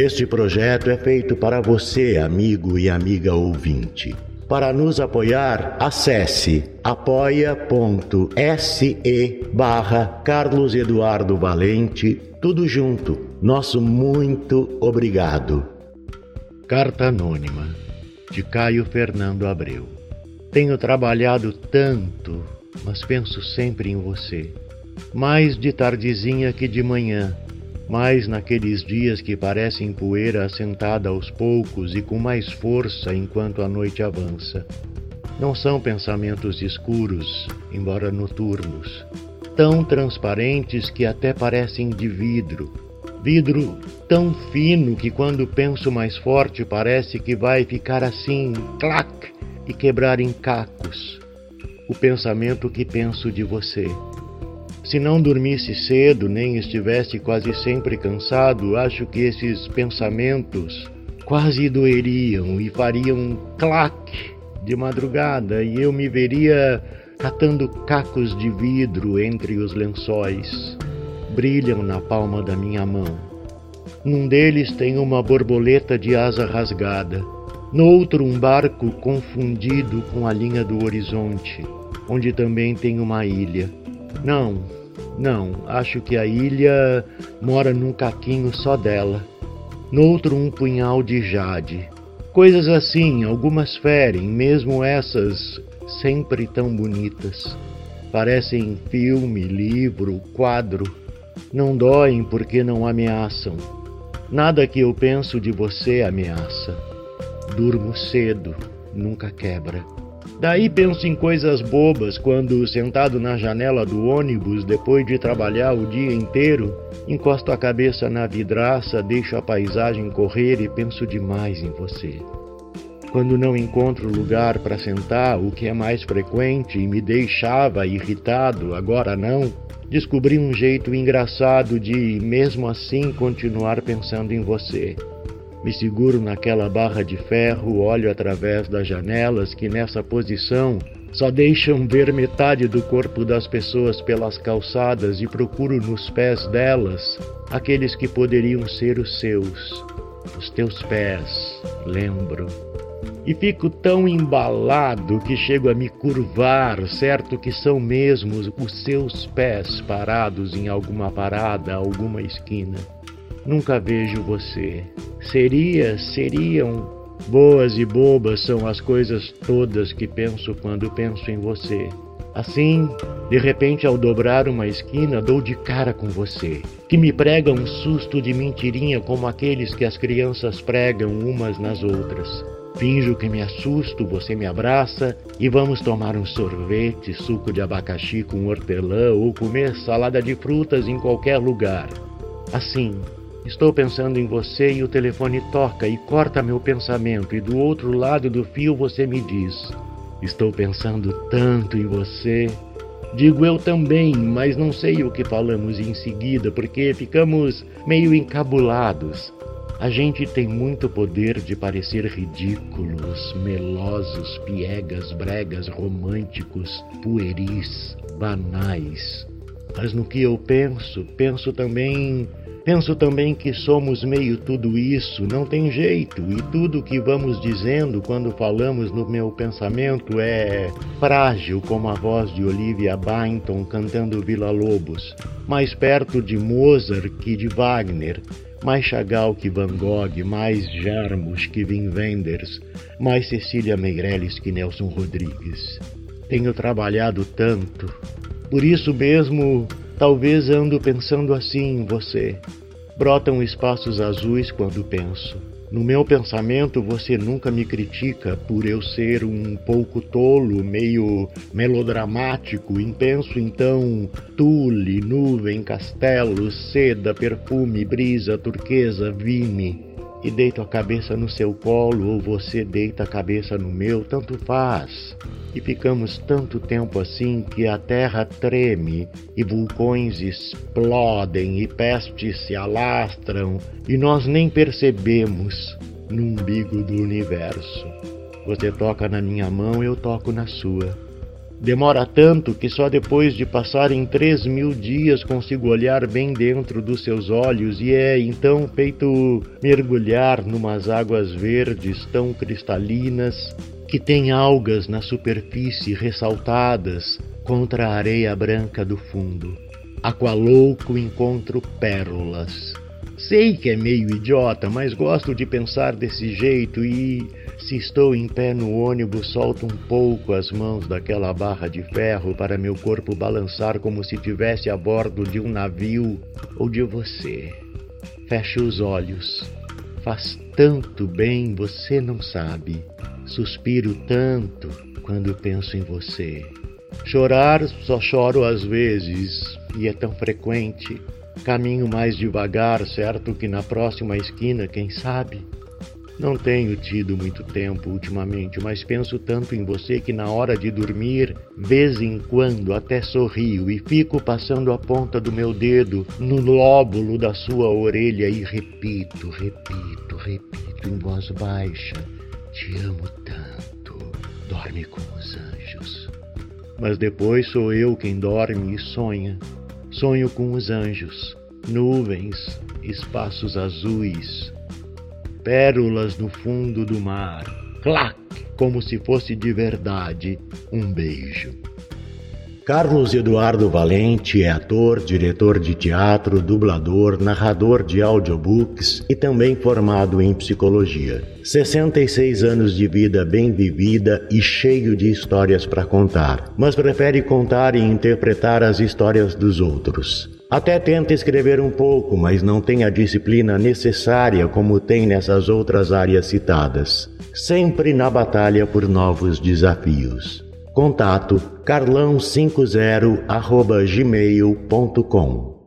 Este projeto é feito para você, amigo e amiga ouvinte. Para nos apoiar, acesse apoia.se barra Carlos Eduardo Valente, tudo junto. Nosso muito obrigado. Carta Anônima, de Caio Fernando Abreu. Tenho trabalhado tanto, mas penso sempre em você. Mais de tardezinha que de manhã mais naqueles dias que parecem poeira assentada aos poucos e com mais força enquanto a noite avança. Não são pensamentos escuros, embora noturnos, tão transparentes que até parecem de vidro. Vidro tão fino que quando penso mais forte parece que vai ficar assim, clac, e quebrar em cacos. O pensamento que penso de você se não dormisse cedo nem estivesse quase sempre cansado, acho que esses pensamentos quase doeriam e fariam claque de madrugada e eu me veria catando cacos de vidro entre os lençóis. Brilham na palma da minha mão. Num deles tem uma borboleta de asa rasgada, no outro um barco confundido com a linha do horizonte, onde também tem uma ilha. Não, não, acho que a ilha mora num caquinho só dela. No outro, um punhal de jade. Coisas assim, algumas ferem, mesmo essas sempre tão bonitas. Parecem filme, livro, quadro. Não doem porque não ameaçam. Nada que eu penso de você ameaça. Durmo cedo, nunca quebra. Daí penso em coisas bobas quando, sentado na janela do ônibus, depois de trabalhar o dia inteiro, encosto a cabeça na vidraça, deixo a paisagem correr e penso demais em você. Quando não encontro lugar para sentar, o que é mais frequente e me deixava irritado, agora não, descobri um jeito engraçado de, mesmo assim, continuar pensando em você. Me seguro naquela barra de ferro, olho através das janelas que nessa posição só deixam ver metade do corpo das pessoas pelas calçadas e procuro nos pés delas aqueles que poderiam ser os seus. Os teus pés, lembro. E fico tão embalado que chego a me curvar, certo que são mesmo os seus pés parados em alguma parada, alguma esquina. Nunca vejo você. Seria, seriam. Boas e bobas são as coisas todas que penso quando penso em você. Assim, de repente, ao dobrar uma esquina, dou de cara com você, que me prega um susto de mentirinha como aqueles que as crianças pregam umas nas outras. Finjo que me assusto, você me abraça e vamos tomar um sorvete, suco de abacaxi com hortelã ou comer salada de frutas em qualquer lugar. Assim, Estou pensando em você e o telefone toca e corta meu pensamento, e do outro lado do fio você me diz: Estou pensando tanto em você. Digo eu também, mas não sei o que falamos em seguida porque ficamos meio encabulados. A gente tem muito poder de parecer ridículos, melosos, piegas, bregas, românticos, pueris, banais. Mas no que eu penso, penso também Penso também que somos meio tudo isso, não tem jeito, e tudo que vamos dizendo quando falamos no meu pensamento é frágil como a voz de Olivia Bainton cantando Vila Lobos, mais perto de Mozart que de Wagner, mais Chagall que Van Gogh, mais Jarmus que Wim Wenders, mais Cecília Meirelles que Nelson Rodrigues. Tenho trabalhado tanto, por isso mesmo Talvez ando pensando assim em você. Brotam espaços azuis quando penso. No meu pensamento, você nunca me critica por eu ser um pouco tolo, meio melodramático, penso então tule, nuvem, castelo, seda, perfume, brisa, turquesa, vime. E deito a cabeça no seu colo ou você deita a cabeça no meu, tanto faz. E ficamos tanto tempo assim que a terra treme e vulcões explodem e pestes se alastram e nós nem percebemos no umbigo do universo. Você toca na minha mão, eu toco na sua. Demora tanto que só depois de passarem três mil dias consigo olhar bem dentro dos seus olhos e é então feito mergulhar numas águas verdes tão cristalinas que têm algas na superfície ressaltadas contra a areia branca do fundo. Aqualouco encontro pérolas. Sei que é meio idiota, mas gosto de pensar desse jeito e se estou em pé no ônibus, solto um pouco as mãos daquela barra de ferro para meu corpo balançar como se estivesse a bordo de um navio ou de você. Fecho os olhos. Faz tanto bem, você não sabe. Suspiro tanto quando penso em você. Chorar só choro às vezes, e é tão frequente. Caminho mais devagar, certo que na próxima esquina, quem sabe? Não tenho tido muito tempo ultimamente, mas penso tanto em você que na hora de dormir, vez em quando até sorrio e fico passando a ponta do meu dedo no lóbulo da sua orelha e repito, repito, repito em voz baixa: Te amo tanto. Dorme com os anjos. Mas depois sou eu quem dorme e sonha. Sonho com os anjos, nuvens, espaços azuis pérolas no fundo do mar. Clac! Como se fosse de verdade um beijo. Carlos Eduardo Valente é ator, diretor de teatro, dublador, narrador de audiobooks e também formado em psicologia. 66 anos de vida bem vivida e cheio de histórias para contar, mas prefere contar e interpretar as histórias dos outros. Até tenta escrever um pouco, mas não tem a disciplina necessária como tem nessas outras áreas citadas. Sempre na batalha por novos desafios. Contato carlão50 gmail.com